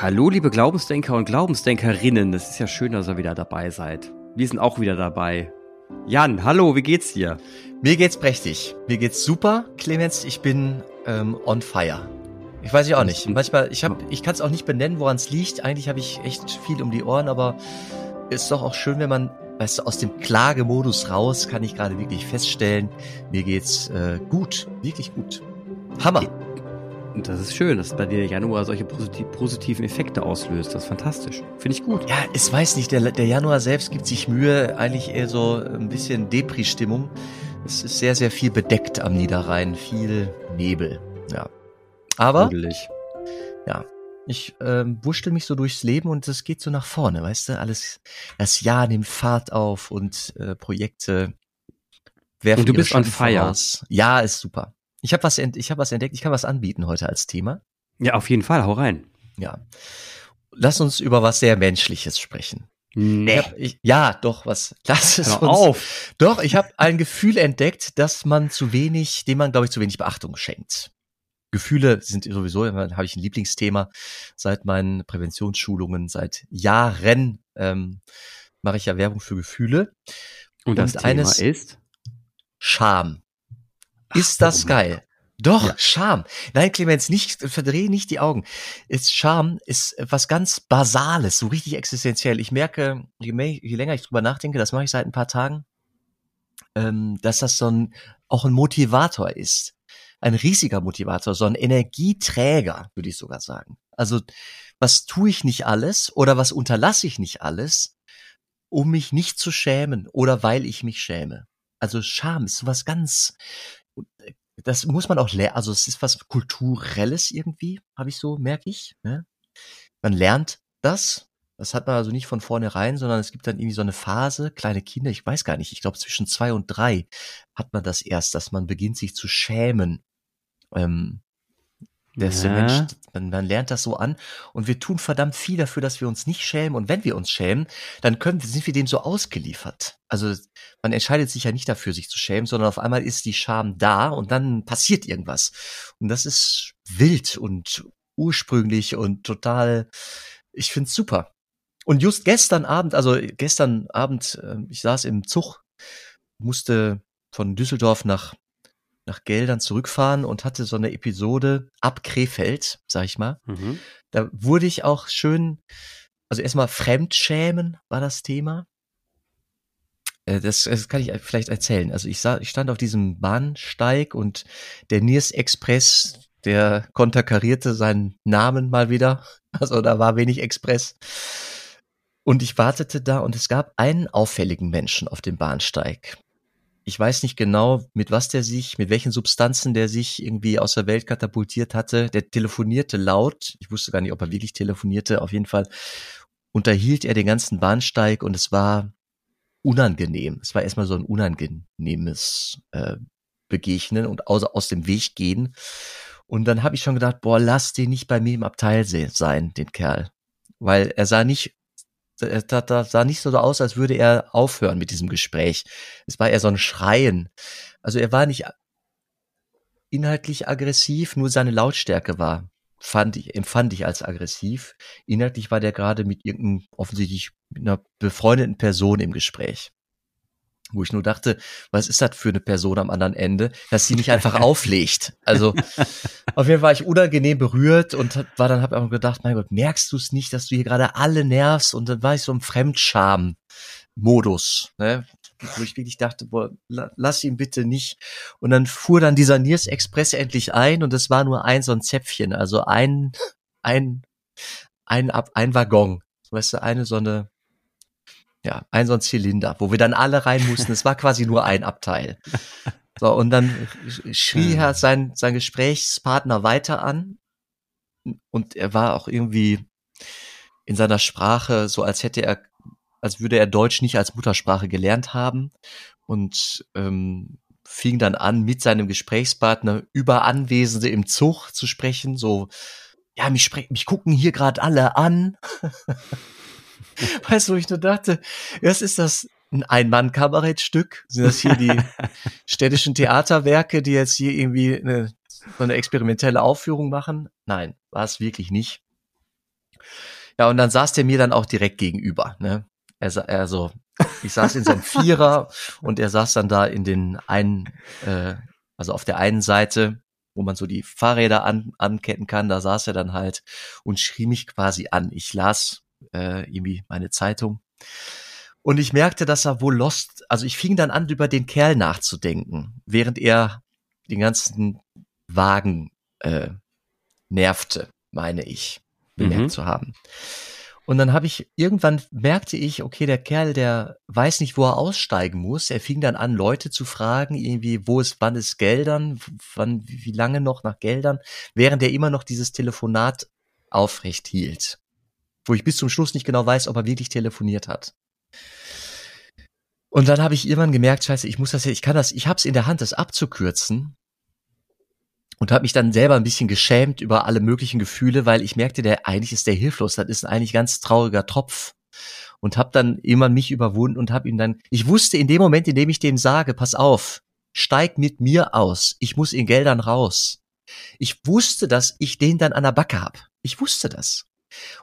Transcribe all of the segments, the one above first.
Hallo, liebe Glaubensdenker und Glaubensdenkerinnen. Es ist ja schön, dass ihr wieder dabei seid. Wir sind auch wieder dabei. Jan, hallo, wie geht's dir? Mir geht's prächtig. Mir geht's super, Clemens. Ich bin ähm, on fire. Ich weiß ich auch nicht. Manchmal, ich hab, ich kann es auch nicht benennen, woran es liegt. Eigentlich habe ich echt viel um die Ohren, aber ist doch auch schön, wenn man, weißt du, aus dem Klagemodus raus kann ich gerade wirklich feststellen, mir geht's äh, gut, wirklich gut. Hammer. Und das ist schön, dass bei dir Januar solche positiv, positiven Effekte auslöst. Das ist fantastisch. Finde ich gut. Ja, es weiß nicht, der, der Januar selbst gibt sich Mühe, eigentlich eher so ein bisschen Depri-Stimmung. Es ist sehr, sehr viel bedeckt am Niederrhein, viel Nebel. Ja. Aber, Gruselig. ja, ich ähm, wurschtel mich so durchs Leben und es geht so nach vorne, weißt du? Alles, das Jahr nimmt Fahrt auf und äh, Projekte werfen Und du bist Schatten fire. voraus. Ja, ist super. Ich habe was, ich hab was entdeckt, ich kann was anbieten heute als Thema. Ja, auf jeden Fall, hau rein. Ja. Lass uns über was sehr Menschliches sprechen. Nee. Ich hab, ich, ja, doch, was. Lass es Hör uns. auf. Doch, ich habe ein Gefühl entdeckt, dass man zu wenig, dem man, glaube ich, zu wenig Beachtung schenkt. Gefühle sind sowieso, habe ich ein Lieblingsthema seit meinen Präventionsschulungen, seit Jahren ähm, mache ich ja Werbung für Gefühle. Und das Und Thema eines- ist? Scham. Ist das geil? Doch, Ja. Scham. Nein, Clemens, nicht, verdreh nicht die Augen. Ist Scham ist was ganz Basales, so richtig existenziell. Ich merke, je, mehr, je länger ich drüber nachdenke, das mache ich seit ein paar Tagen, ähm, dass das so ein, auch ein Motivator ist. Ein riesiger Motivator, so ein Energieträger, würde ich sogar sagen. Also, was tue ich nicht alles oder was unterlasse ich nicht alles, um mich nicht zu schämen oder weil ich mich schäme? Also Scham ist sowas ganz, das muss man auch lernen, also es ist was Kulturelles irgendwie, habe ich so, merke ich. Ne? Man lernt das, das hat man also nicht von vornherein, sondern es gibt dann irgendwie so eine Phase, kleine Kinder, ich weiß gar nicht, ich glaube zwischen zwei und drei hat man das erst, dass man beginnt sich zu schämen. Ähm, der ist der Ja. Mensch, man, man lernt das so an und wir tun verdammt viel dafür, dass wir uns nicht schämen und wenn wir uns schämen, dann können, sind wir dem so ausgeliefert. Also man entscheidet sich ja nicht dafür, sich zu schämen, sondern auf einmal ist die Scham da und dann passiert irgendwas. Und das ist wild und ursprünglich und total, ich find's super. Und just gestern Abend, also gestern Abend, äh, ich saß im Zug, musste von Düsseldorf nach nach Geldern zurückfahren und hatte so eine Episode ab Krefeld, sag ich mal. Mhm. Da wurde ich auch schön, also erstmal Fremdschämen war das Thema. Äh, Das, das kann ich vielleicht erzählen. Also ich, sah, ich stand auf diesem Bahnsteig und der Niers Express, der konterkarierte seinen Namen mal wieder. Also da war wenig Express. Und ich wartete da und es gab einen auffälligen Menschen auf dem Bahnsteig. Ich weiß nicht genau, mit was der sich, mit welchen Substanzen der sich irgendwie aus der Welt katapultiert hatte. Der telefonierte laut. Ich wusste gar nicht, ob er wirklich telefonierte. Auf jeden Fall unterhielt er den ganzen Bahnsteig und es war unangenehm. Es war erstmal so ein unangenehmes äh, Begegnen und aus, aus dem Weg gehen. Und dann habe ich schon gedacht, boah, lass den nicht bei mir im Abteil se- sein, den Kerl. Weil er sah nicht, er sah, da- sah nicht so aus, als würde er aufhören mit diesem Gespräch. Es war eher so ein Schreien. Also er war nicht inhaltlich aggressiv, nur seine Lautstärke war, fand ich, empfand ich als aggressiv. Inhaltlich war der gerade mit irgendeinem, offensichtlich mit einer befreundeten Person im Gespräch. Wo ich nur dachte, was ist das für eine Person am anderen Ende, dass sie nicht einfach auflegt. Also auf jeden Fall war ich unangenehm berührt und war dann habe ich auch gedacht, mein Gott, merkst du es nicht, dass du hier gerade alle nervst? Und dann war ich so im Fremdscham-Modus, ne? wo ich wirklich dachte, boah, la- lass ihn bitte nicht. Und dann fuhr dann dieser Niers Express endlich ein und es war nur ein so ein Zäpfchen, also ein ein ein ab ein Waggon, weißt du, eine so eine ja, ein so ein Zylinder, wo wir dann alle rein mussten. Es war quasi nur ein Abteil. So, und dann schrie er sein, sein Gesprächspartner weiter an. Und er war auch irgendwie in seiner Sprache so, als hätte er, als würde er Deutsch nicht als Muttersprache gelernt haben. Und ähm, fing dann an, mit seinem Gesprächspartner über Anwesende im Zug zu sprechen. So, ja, mich, mich gucken hier gerade alle an. Weißt du, wo ich nur dachte, erst ist das ein Ein-Mann-Kabarettstück. Sind das hier die städtischen Theaterwerke, die jetzt hier irgendwie eine, so eine experimentelle Aufführung machen? Nein, war es wirklich nicht. Ja, und dann saß der mir dann auch direkt gegenüber. Ne? Er, also, ich saß in seinem Vierer und er saß dann da in den einen, äh, also auf der einen Seite, wo man so die Fahrräder an, anketten kann, da saß er dann halt und schrie mich quasi an. Ich las äh, irgendwie meine Zeitung. Und ich merkte, dass er wohl lost, also ich fing dann an, über den Kerl nachzudenken, während er den ganzen Wagen äh, nervte, meine ich, bemerkt mhm. zu haben. Und dann habe ich, irgendwann merkte ich, okay, der Kerl, der weiß nicht, wo er aussteigen muss. Er fing dann an, Leute zu fragen, irgendwie, wo ist, wann ist Geldern, wann, wie lange noch nach Geldern, während er immer noch dieses Telefonat aufrecht hielt. Wo ich bis zum Schluss nicht genau weiß, ob er wirklich telefoniert hat. Und dann habe ich irgendwann gemerkt, scheiße, ich muss das ja, ich kann das, ich habe es in der Hand, das abzukürzen und habe mich dann selber ein bisschen geschämt über alle möglichen Gefühle, weil ich merkte, der eigentlich ist der hilflos, das ist eigentlich ganz trauriger Tropf und habe dann immer mich überwunden und habe ihm dann ich wusste in dem Moment, in dem ich dem sage, pass auf, steig mit mir aus, ich muss in Geldern raus. Ich wusste, dass ich den dann an der Backe hab. Ich wusste das.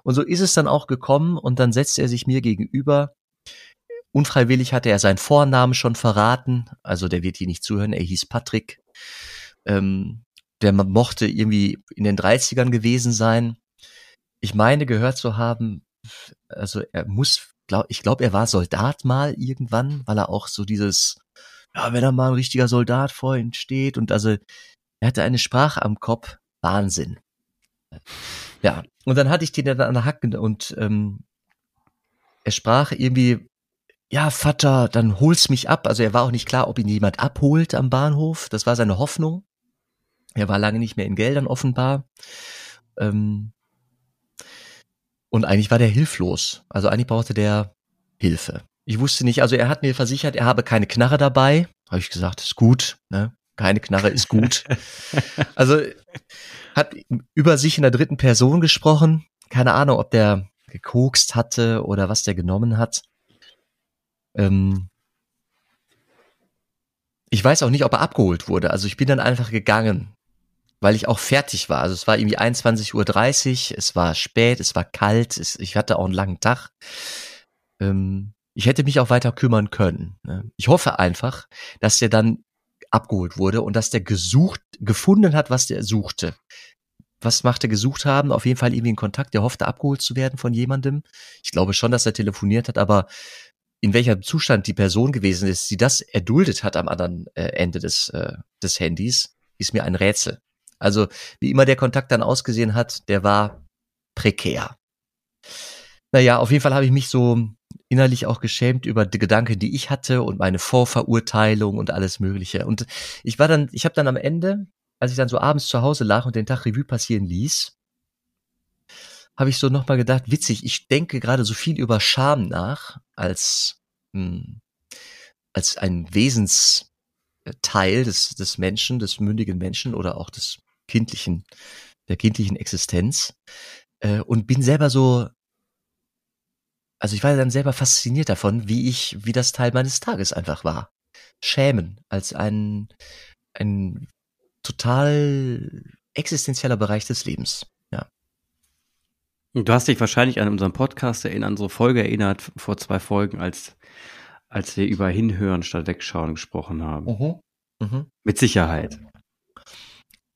Und so ist es dann auch gekommen und dann setzte er sich mir gegenüber. Unfreiwillig hatte er seinen Vornamen schon verraten, also der wird hier nicht zuhören, er hieß Patrick. Ähm, der mochte irgendwie in den 30ern gewesen sein. Ich meine gehört zu haben, also er muss, glaub, ich glaube, er war Soldat mal irgendwann, weil er auch so dieses, ja, wenn da mal ein richtiger Soldat vor ihm steht und also er hatte eine Sprache am Kopf, Wahnsinn. Ja, und dann hatte ich den dann an der Hacke und ähm, er sprach irgendwie, ja, Vater, dann hol's mich ab. Also er war auch nicht klar, ob ihn jemand abholt am Bahnhof. Das war seine Hoffnung. Er war lange nicht mehr in Geldern offenbar. Ähm, und eigentlich war der hilflos. Also eigentlich brauchte der Hilfe. Ich wusste nicht, also er hat mir versichert, er habe keine Knarre dabei. Habe ich gesagt, ist gut, ne? Keine Knarre ist gut. also hat über sich in der dritten Person gesprochen. Keine Ahnung, ob der gekokst hatte oder was der genommen hat. Ähm, ich weiß auch nicht, ob er abgeholt wurde. Also ich bin dann einfach gegangen weil ich auch fertig war. Also es war irgendwie 21.30 Uhr, es war spät, es war kalt, es, ich hatte auch einen langen Tag. Ähm, ich hätte mich auch weiter kümmern können. Ne? Ich hoffe einfach, dass der dann abgeholt wurde und dass der gesucht, gefunden hat, was der suchte. Was machte gesucht haben? Auf jeden Fall irgendwie einen Kontakt, der hoffte abgeholt zu werden von jemandem. Ich glaube schon, dass er telefoniert hat, aber in welchem Zustand die Person gewesen ist, die das erduldet hat am anderen äh, Ende des, äh, des Handys, ist mir ein Rätsel. Also wie immer der Kontakt dann ausgesehen hat, der war prekär. Naja, auf jeden Fall habe ich mich so innerlich auch geschämt über die Gedanken, die ich hatte und meine Vorverurteilung und alles Mögliche. Und ich war dann, ich habe dann am Ende, als ich dann so abends zu Hause lag und den Tag Revue passieren ließ, habe ich so nochmal gedacht, witzig, ich denke gerade so viel über Scham nach, als, hm, als ein Wesensteil des, des Menschen, des mündigen Menschen oder auch des kindlichen, der kindlichen Existenz äh, und bin selber so, also ich war dann selber fasziniert davon, wie ich, wie das Teil meines Tages einfach war. Schämen als ein, ein total existenzieller Bereich des Lebens. Ja. Du hast dich wahrscheinlich an unseren Podcast erinnert, an unsere Folge erinnert, vor zwei Folgen, als, als wir über Hinhören statt Wegschauen gesprochen haben. Mhm. Mhm. Mit Sicherheit.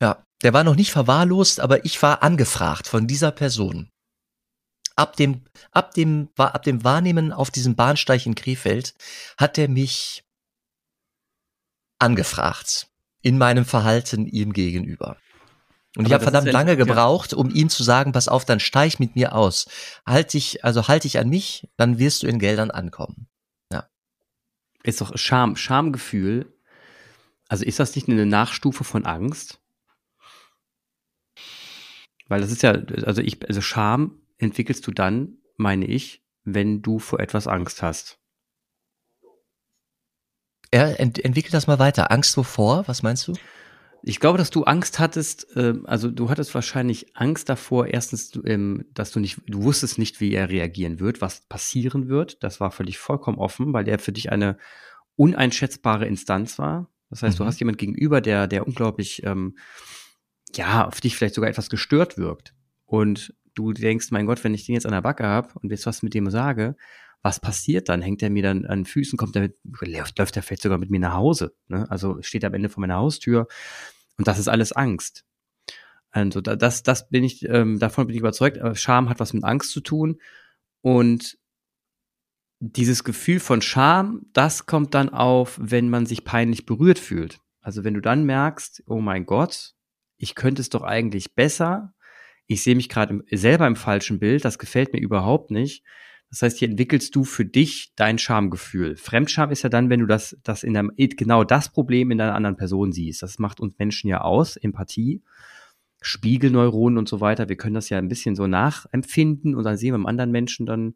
Ja, der war noch nicht verwahrlost, aber ich war angefragt von dieser Person. Ab dem, ab dem, ab dem Wahrnehmen auf diesem Bahnsteig in Krefeld hat er mich angefragt in meinem Verhalten ihm gegenüber. Und aber ich habe verdammt lange gebraucht, um ihm zu sagen, pass auf, dann steig mit mir aus. Halt dich, also halt dich an mich, dann wirst du in Geldern ankommen. Ja. Ist doch Scham, Schamgefühl. Also ist das nicht eine Nachstufe von Angst? Weil das ist ja, also ich, also Scham entwickelst du dann, meine ich, wenn du vor etwas Angst hast. Ja, ent entwickel das mal weiter. Angst wovor? Was meinst du? Ich glaube, dass du Angst hattest, äh, also du hattest wahrscheinlich Angst davor, erstens, ähm, dass du nicht, du wusstest nicht, wie er reagieren wird, was passieren wird. Das war für dich vollkommen offen, weil er für dich eine uneinschätzbare Instanz war. Das heißt, mhm. du hast jemand gegenüber, der, der unglaublich ähm, ja, auf dich vielleicht sogar etwas gestört wirkt. Und du denkst, mein Gott, wenn ich den jetzt an der Backe habe und jetzt was mit dem sage, was passiert dann? Hängt er mir dann an den Füßen, kommt er, läuft, läuft er vielleicht sogar mit mir nach Hause? Ne? Also steht er am Ende vor meiner Haustür und das ist alles Angst. Also das, das bin ich, ähm, davon bin ich überzeugt. Scham hat was mit Angst zu tun und dieses Gefühl von Scham, das kommt dann auf, wenn man sich peinlich berührt fühlt. Also wenn du dann merkst, oh mein Gott, ich könnte es doch eigentlich besser. Ich sehe mich gerade selber im falschen Bild, das gefällt mir überhaupt nicht. Das heißt, hier entwickelst du für dich dein Schamgefühl. Fremdscham ist ja dann, wenn du das, das in deinem, genau das Problem in einer anderen Person siehst. Das macht uns Menschen ja aus, Empathie, Spiegelneuronen und so weiter. Wir können das ja ein bisschen so nachempfinden und dann sehen wir im anderen Menschen dann,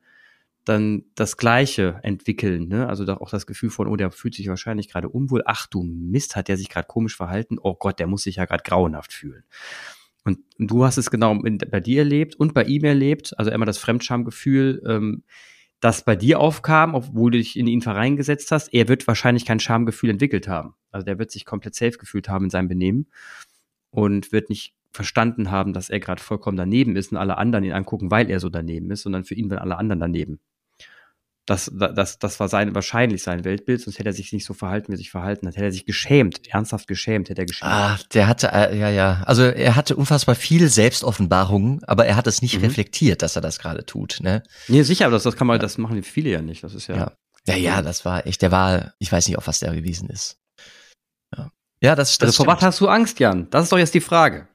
dann das Gleiche entwickeln. Ne? Also auch das Gefühl von, oh, der fühlt sich wahrscheinlich gerade unwohl. Ach du Mist, hat der sich gerade komisch verhalten. Oh Gott, der muss sich ja gerade grauenhaft fühlen. Und du hast es genau bei dir erlebt und bei ihm erlebt, also immer das Fremdschamgefühl, ähm, das bei dir aufkam, obwohl du dich in ihn vereingesetzt hast. Er wird wahrscheinlich kein Schamgefühl entwickelt haben. Also der wird sich komplett safe gefühlt haben in seinem Benehmen und wird nicht verstanden haben, dass er gerade vollkommen daneben ist und alle anderen ihn angucken, weil er so daneben ist, sondern für ihn waren alle anderen daneben. Das, das, das war sein, wahrscheinlich sein Weltbild, sonst hätte er sich nicht so verhalten, wie er sich verhalten hat. Hätte er sich geschämt, ernsthaft geschämt, hätte er geschämt. Ah, der hatte, äh, ja, ja. Also er hatte unfassbar viel Selbstoffenbarungen, aber er hat es nicht mhm. reflektiert, dass er das gerade tut, ne? Nee, sicher, aber das, das kann man, ja. das machen viele ja nicht. Das ist ja. Ja, ja, ja das war echt, der war, ich weiß nicht, auf was der gewesen ist. Ja, ja das, das Also vor was hast du Angst, Jan? Das ist doch jetzt die Frage.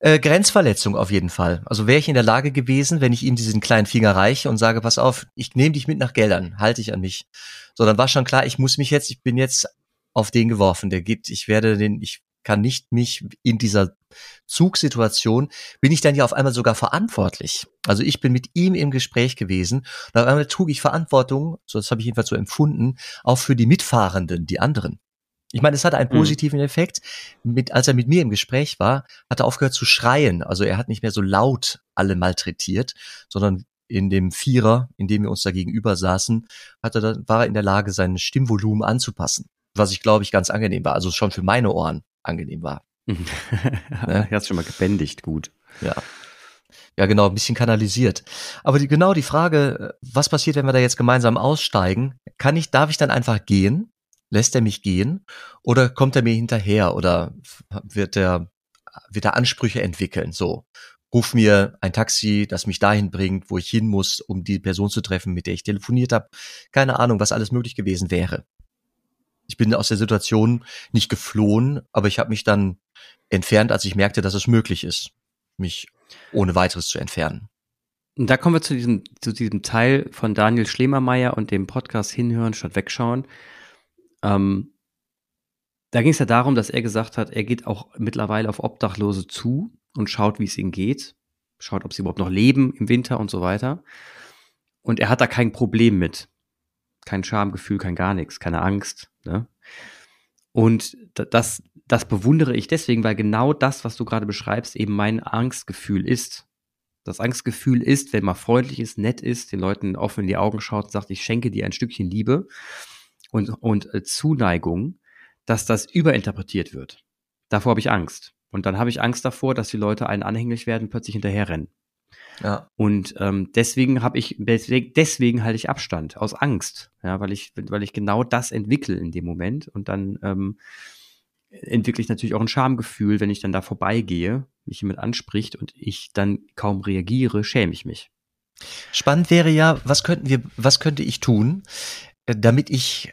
Äh, Grenzverletzung auf jeden Fall. Also wäre ich in der Lage gewesen, wenn ich ihm diesen kleinen Finger reiche und sage, pass auf, ich nehme dich mit nach Geldern, halte ich an mich. So, dann war schon klar, ich muss mich jetzt, ich bin jetzt auf den geworfen, der geht, ich werde den, ich kann nicht mich in dieser Zugsituation, bin ich dann ja auf einmal sogar verantwortlich. Also ich bin mit ihm im Gespräch gewesen und auf einmal trug ich Verantwortung, so das habe ich jedenfalls so empfunden, auch für die Mitfahrenden, die anderen. Ich meine, es hatte einen mhm. positiven mhm. Effekt. Mit, als er mit mir im Gespräch war, hat er aufgehört zu schreien. Also er hat nicht mehr so laut alle malträtiert, sondern in dem Vierer, in dem wir uns da gegenüber saßen, hat er, war er in der Lage, sein Stimmvolumen anzupassen. Was ich, glaube ich, ganz angenehm war. Also schon für meine Ohren angenehm war. ne? Er hat schon mal gebändigt, gut. Ja. Ja, genau, ein bisschen kanalisiert. Aber die, genau die Frage, was passiert, wenn wir da jetzt gemeinsam aussteigen? Kann ich, darf ich dann einfach gehen? Lässt er mich gehen oder kommt er mir hinterher oder wird er, wird er Ansprüche entwickeln? So, ruf mir ein Taxi, das mich dahin bringt, wo ich hin muss, um die Person zu treffen, mit der ich telefoniert habe. Keine Ahnung, was alles möglich gewesen wäre. Ich bin aus der Situation nicht geflohen, aber ich habe mich dann entfernt, als ich merkte, dass es möglich ist, mich ohne weiteres zu entfernen. Und da kommen wir zu diesem, zu diesem Teil von Daniel Schlemermeier und dem Podcast Hinhören statt Wegschauen. Ähm, da ging es ja darum, dass er gesagt hat, er geht auch mittlerweile auf Obdachlose zu und schaut, wie es ihnen geht, schaut, ob sie überhaupt noch leben im Winter und so weiter. Und er hat da kein Problem mit. Kein Schamgefühl, kein gar nichts, keine Angst. Ne? Und das, das bewundere ich deswegen, weil genau das, was du gerade beschreibst, eben mein Angstgefühl ist. Das Angstgefühl ist, wenn man freundlich ist, nett ist, den Leuten offen in die Augen schaut und sagt, ich schenke dir ein Stückchen Liebe, und, und äh, Zuneigung, dass das überinterpretiert wird. Davor habe ich Angst. Und dann habe ich Angst davor, dass die Leute einen anhänglich werden, plötzlich hinterherrennen. Ja. Und ähm, deswegen habe ich, deswegen, deswegen halte ich Abstand aus Angst, ja, weil ich, weil ich genau das entwickle in dem Moment und dann ähm, entwickle ich natürlich auch ein Schamgefühl, wenn ich dann da vorbeigehe, mich jemand anspricht und ich dann kaum reagiere, schäme ich mich. Spannend wäre ja, was könnten wir, was könnte ich tun, äh, damit ich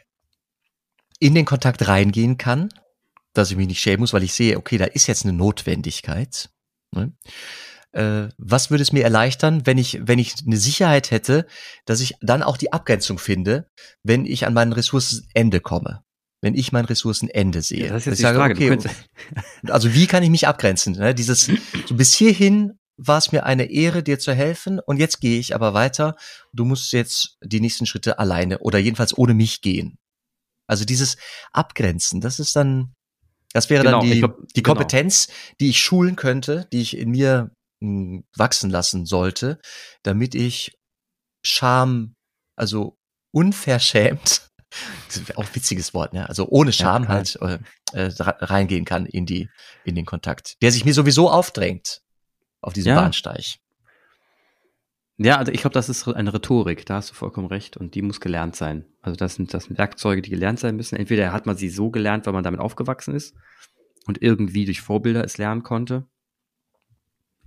in den Kontakt reingehen kann, dass ich mich nicht schämen muss, weil ich sehe, okay, da ist jetzt eine Notwendigkeit. Ne? Äh, was würde es mir erleichtern, wenn ich, wenn ich eine Sicherheit hätte, dass ich dann auch die Abgrenzung finde, wenn ich an meinen Ressourcenende komme? Wenn ich mein Ressourcenende sehe. Ja, das ist jetzt die sage, Frage. Okay, also wie kann ich mich abgrenzen? Ne? Dieses, so bis hierhin war es mir eine Ehre, dir zu helfen und jetzt gehe ich aber weiter. Du musst jetzt die nächsten Schritte alleine oder jedenfalls ohne mich gehen. Also dieses Abgrenzen, das ist dann, das wäre genau, dann die, glaub, die genau. Kompetenz, genau. die ich schulen könnte, die ich in mir mh, hm, wachsen lassen sollte, damit ich Scham, also unverschämt, auch witziges Wort, ne? Also ohne Scham ja, halt äh, äh reingehen kann in die in den Kontakt, der sich mir sowieso aufdrängt auf diesem ja. Bahnsteig. Ja, also ich glaube, das ist eine Rhetorik, da hast du vollkommen recht und die muss gelernt sein. Also das sind, das sind Werkzeuge, die gelernt sein müssen. Entweder hat man sie so gelernt, weil man damit aufgewachsen ist und irgendwie durch Vorbilder es lernen konnte.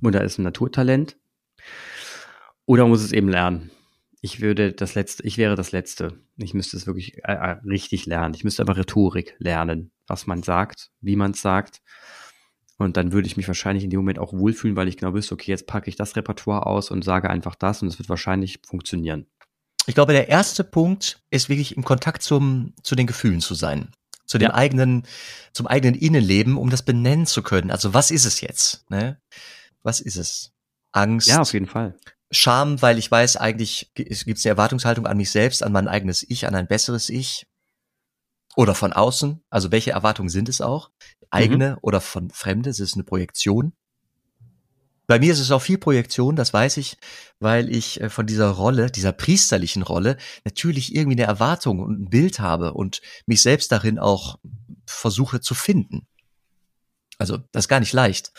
Oder ist ein Naturtalent. Oder muss es eben lernen. Ich würde das letzte, ich wäre das letzte. Ich müsste es wirklich äh, äh richtig lernen. Ich müsste aber Rhetorik lernen, was man sagt, wie man es sagt und dann würde ich mich wahrscheinlich in dem Moment auch wohlfühlen, weil ich genau wüsste, okay, jetzt packe ich das Repertoire aus und sage einfach das und es wird wahrscheinlich funktionieren. Ich glaube, der erste Punkt ist wirklich im Kontakt zum, zu den Gefühlen zu sein. Zu dem ja. eigenen, zum eigenen Innenleben, um das benennen zu können. Also was ist es jetzt? Ne? Was ist es? Angst. Ja, auf jeden Fall. Scham, weil ich weiß, eigentlich gibt es eine Erwartungshaltung an mich selbst, an mein eigenes Ich, an ein besseres Ich. Oder von außen. Also welche Erwartungen sind es auch? eigene mhm. oder von Fremde, es ist eine Projektion. Bei mir ist es auch viel Projektion, das weiß ich, weil ich äh, von dieser Rolle, dieser priesterlichen Rolle, natürlich irgendwie eine Erwartung und ein Bild habe und mich selbst darin auch versuche zu finden. Also das ist gar nicht leicht.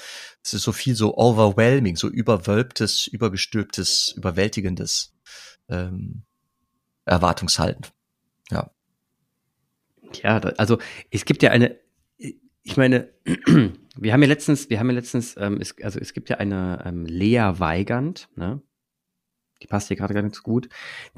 Es ist so viel so overwhelming, so überwölbtes, übergestülptes, überwältigendes ähm, Erwartungshalten. Ja. Ja, also es gibt ja eine ich meine, wir haben ja letztens, wir haben ja letztens, ähm, es, also es gibt ja eine ähm, Lea Weigand, ne? Die passt hier gerade gar nicht so gut,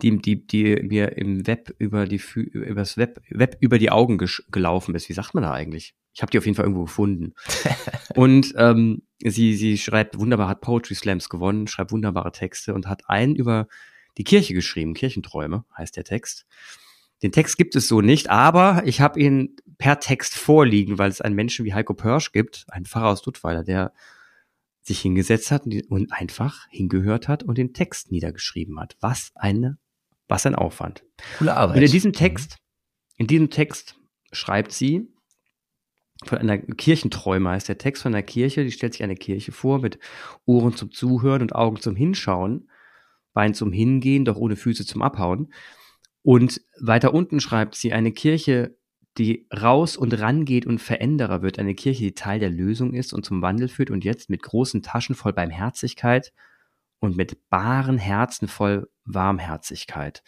die, die, die mir im Web über die übers Web, Web über die Augen gelaufen ist. Wie sagt man da eigentlich? Ich habe die auf jeden Fall irgendwo gefunden. und ähm, sie, sie schreibt wunderbar, hat Poetry Slams gewonnen, schreibt wunderbare Texte und hat einen über die Kirche geschrieben, Kirchenträume heißt der Text. Den Text gibt es so nicht, aber ich habe ihn per Text vorliegen, weil es einen Menschen wie Heiko Pörsch gibt, einen Pfarrer aus Duttweiler, der sich hingesetzt hat und einfach hingehört hat und den Text niedergeschrieben hat. Was eine, was ein Aufwand. Coole Arbeit. Und in diesem Text, in diesem Text schreibt sie von einer Kirchenträume heißt der Text von einer Kirche, die stellt sich eine Kirche vor mit Ohren zum Zuhören und Augen zum Hinschauen, Bein zum Hingehen, doch ohne Füße zum Abhauen. Und weiter unten schreibt sie, eine Kirche, die raus und rangeht und Veränderer wird, eine Kirche, die Teil der Lösung ist und zum Wandel führt und jetzt mit großen Taschen voll Barmherzigkeit und mit baren Herzen voll Warmherzigkeit.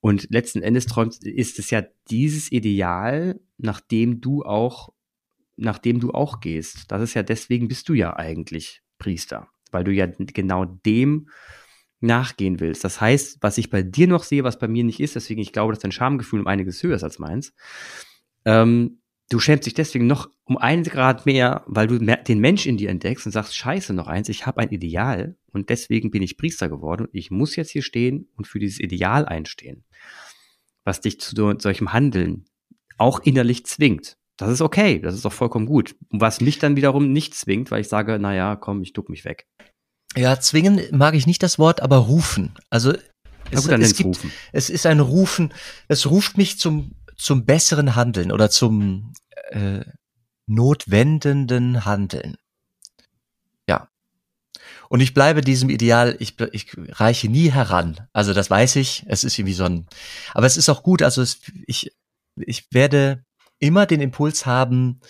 Und letzten Endes träumt, ist es ja dieses Ideal, nach dem du auch, nach dem du auch gehst. Das ist ja deswegen bist du ja eigentlich Priester, weil du ja genau dem nachgehen willst. Das heißt, was ich bei dir noch sehe, was bei mir nicht ist, deswegen ich glaube, dass dein Schamgefühl um einiges höher ist als meins. Ähm, du schämst dich deswegen noch um einen Grad mehr, weil du den Mensch in dir entdeckst und sagst, scheiße, noch eins, ich habe ein Ideal und deswegen bin ich Priester geworden und ich muss jetzt hier stehen und für dieses Ideal einstehen, was dich zu so, solchem Handeln auch innerlich zwingt. Das ist okay, das ist auch vollkommen gut. Was mich dann wiederum nicht zwingt, weil ich sage, naja, komm, ich duck mich weg. Ja, zwingen mag ich nicht das Wort, aber rufen. Also es, gut, es, gibt, es ist ein Rufen, es ruft mich zum, zum besseren Handeln oder zum äh, notwendenden Handeln. Ja. Und ich bleibe diesem Ideal, ich, ich reiche nie heran. Also das weiß ich, es ist irgendwie so ein, aber es ist auch gut, also es, ich, ich werde immer den Impuls haben,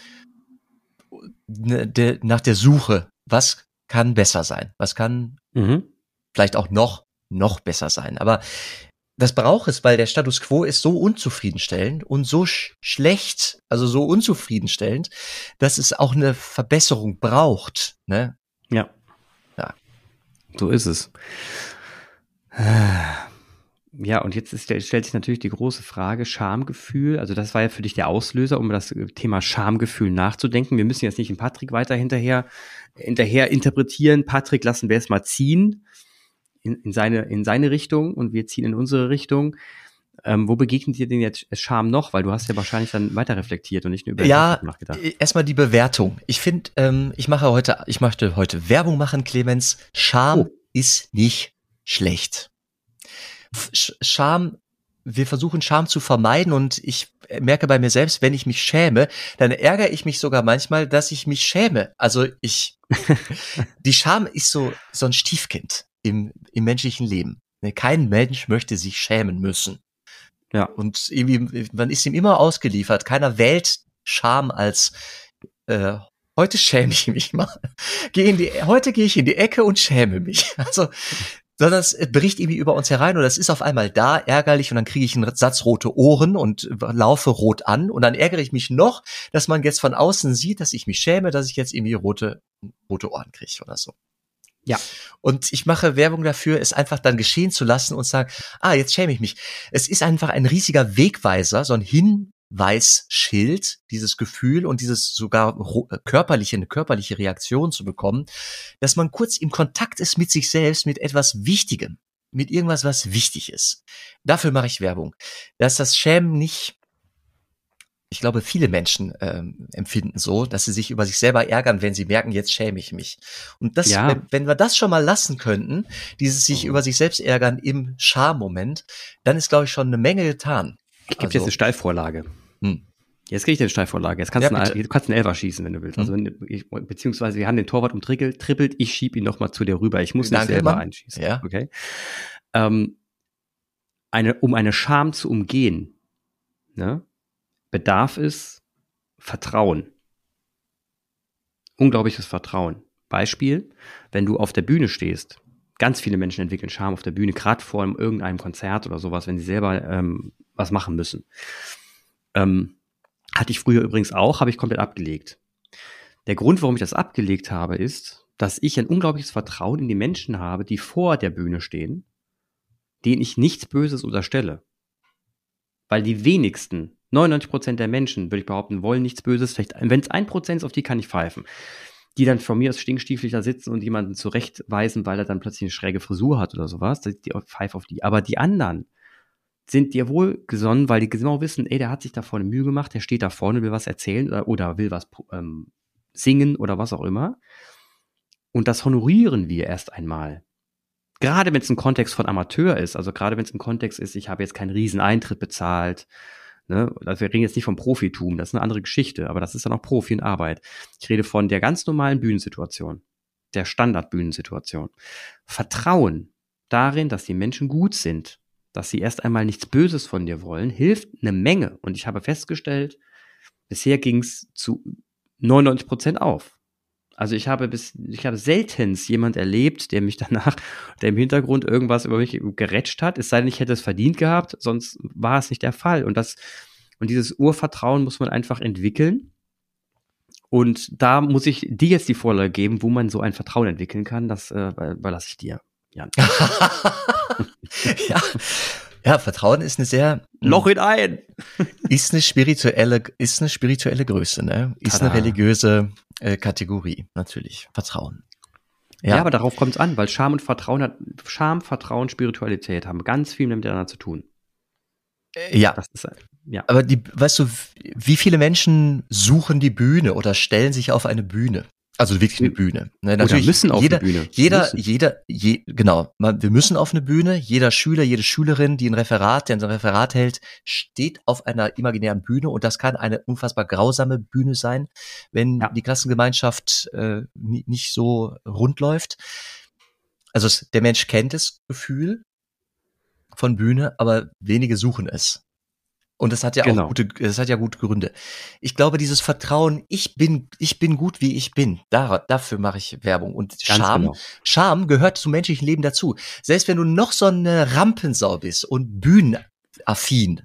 ne, de, nach der Suche, was kann besser sein? Was kann mhm. vielleicht auch noch, noch besser sein? Aber das braucht es, weil der Status quo ist so unzufriedenstellend und so sch schlecht, also so unzufriedenstellend, dass es auch eine Verbesserung braucht. Ne? Ja. Ja. So ist es. Ja, und jetzt ist, stellt sich natürlich die große Frage, Schamgefühl. Also das war ja für dich der Auslöser, um das Thema Schamgefühl nachzudenken. Wir müssen jetzt nicht in Patrick weiter hinterher, hinterher interpretieren. Patrick lassen wir es mal ziehen in, in, seine, in seine Richtung und wir ziehen in unsere Richtung. Ähm, wo begegnet dir denn jetzt Scham noch? Weil du hast ja wahrscheinlich dann weiter reflektiert und nicht nur über ja, nachgedacht. Erstmal die Bewertung. Ich finde, ähm, ich mache heute, ich möchte heute Werbung machen, Clemens. Scham oh. ist nicht schlecht. Scham, wir versuchen Scham zu vermeiden und ich merke bei mir selbst, wenn ich mich schäme, dann ärgere ich mich sogar manchmal, dass ich mich schäme. Also ich, die Scham ist so, so ein Stiefkind im, im menschlichen Leben. Ne, kein Mensch möchte sich schämen müssen. Ja. Und irgendwie, man ist ihm immer ausgeliefert. Keiner wählt Scham als äh, heute schäme ich mich mal. Geh in die, heute gehe ich in die Ecke und schäme mich. Also sondern es bricht irgendwie über uns herein oder es ist auf einmal da, ärgerlich und dann kriege ich einen Satz rote Ohren und laufe rot an und dann ärgere ich mich noch, dass man jetzt von außen sieht, dass ich mich schäme, dass ich jetzt irgendwie rote, rote Ohren kriege oder so. Ja. Und ich mache Werbung dafür, es einfach dann geschehen zu lassen und sagen, ah, jetzt schäme ich mich. Es ist einfach ein riesiger Wegweiser, so ein Hinweisschild, dieses Gefühl und dieses sogar äh, körperliche, eine körperliche Reaktion zu bekommen, dass man kurz im Kontakt ist mit sich selbst, mit etwas Wichtigem, mit irgendwas, was wichtig ist. Dafür mache ich Werbung. Dass das Schämen nicht ich glaube, viele Menschen ähm, empfinden so, dass sie sich über sich selber ärgern, wenn sie merken, jetzt schäme ich mich. Und das, ja. wenn, wenn, wir das schon mal lassen könnten, dieses sich über sich selbst ärgern im Schammoment, dann ist, glaube ich, schon eine Menge getan. Ich gebe also, jetzt eine Steilvorlage. Jetzt kriege ich eine Steilvorlage. Jetzt kannst ja, du, einen, du kannst einen Elfer schießen, wenn du willst. Also hm. wenn, ich, beziehungsweise wir haben den Torwart umtrippelt, trippelt, ich schieb ihn noch mal zu dir rüber. Ich muss nicht selber Mann. einschießen. Ja. Okay. Ähm, eine, um eine Scham zu umgehen, ne? bedarf es Vertrauen. Unglaubliches Vertrauen. Beispiel, wenn du auf der Bühne stehst, ganz viele Menschen entwickeln Charme auf der Bühne, gerade vor irgendeinem Konzert oder sowas, wenn sie selber ähm, was machen müssen. Ähm, hatte ich früher übrigens auch, habe ich komplett abgelegt. Der Grund, warum ich das abgelegt habe, ist, dass ich ein unglaubliches Vertrauen in die Menschen habe, die vor der Bühne stehen, denen ich nichts Böses unterstelle. Weil die wenigsten 99% der Menschen, würde ich behaupten, wollen nichts Böses. Vielleicht, wenn es ein Prozent ist, auf die kann ich pfeifen. Die dann von mir aus stinkstieflich da sitzen und jemanden zurechtweisen, weil er dann plötzlich eine schräge Frisur hat oder sowas. Die pfeife auf die. Aber die anderen sind dir wohl gesonnen, weil die genau wissen, ey, der hat sich da vorne Mühe gemacht, der steht da vorne, will was erzählen oder, oder will was ähm, singen oder was auch immer. Und das honorieren wir erst einmal. Gerade wenn es ein Kontext von Amateur ist, also gerade wenn es ein Kontext ist, ich habe jetzt keinen riesen Eintritt bezahlt Ne? Also wir reden jetzt nicht vom Profitum, das ist eine andere Geschichte, aber das ist dann auch Profi in Arbeit. Ich rede von der ganz normalen Bühnensituation, der Standardbühnensituation. Vertrauen darin, dass die Menschen gut sind, dass sie erst einmal nichts Böses von dir wollen, hilft eine Menge. Und ich habe festgestellt, bisher ging es zu 99 Prozent auf. Also ich habe bis, ich habe seltenst jemand erlebt, der mich danach, der im Hintergrund irgendwas über mich gerätscht hat. Es sei denn, ich hätte es verdient gehabt, sonst war es nicht der Fall. Und das, und dieses Urvertrauen muss man einfach entwickeln. Und da muss ich dir jetzt die Vorlage geben, wo man so ein Vertrauen entwickeln kann. Das äh, überlasse ich dir, Jan. ja. Ja, Vertrauen ist eine sehr hm, Loch in ein. ist eine spirituelle, ist eine spirituelle Größe, ne? Ist Tada. eine religiöse äh, Kategorie, natürlich. Vertrauen. Ja, ja aber darauf kommt es an, weil Scham und Vertrauen hat, Scham, Vertrauen, Spiritualität haben ganz viel miteinander zu tun. Äh, ja. Ist, ja. Aber die, weißt du, wie viele Menschen suchen die Bühne oder stellen sich auf eine Bühne? Also wirklich eine Bühne. Ne, natürlich müssen auf jeder, eine Bühne. Jeder, müssen. jeder, je, genau. Wir müssen auf eine Bühne. Jeder Schüler, jede Schülerin, die ein Referat, der ein Referat hält, steht auf einer imaginären Bühne und das kann eine unfassbar grausame Bühne sein, wenn ja. die Klassengemeinschaft äh, nicht so rund läuft. Also es, der Mensch kennt das Gefühl von Bühne, aber wenige suchen es. Und das hat ja genau. auch gute, das hat ja gute Gründe. Ich glaube, dieses Vertrauen, ich bin, ich bin gut, wie ich bin, da, dafür mache ich Werbung. Und Scham, genau. Scham gehört zum menschlichen Leben dazu. Selbst wenn du noch so eine Rampensau bist und bühnenaffin,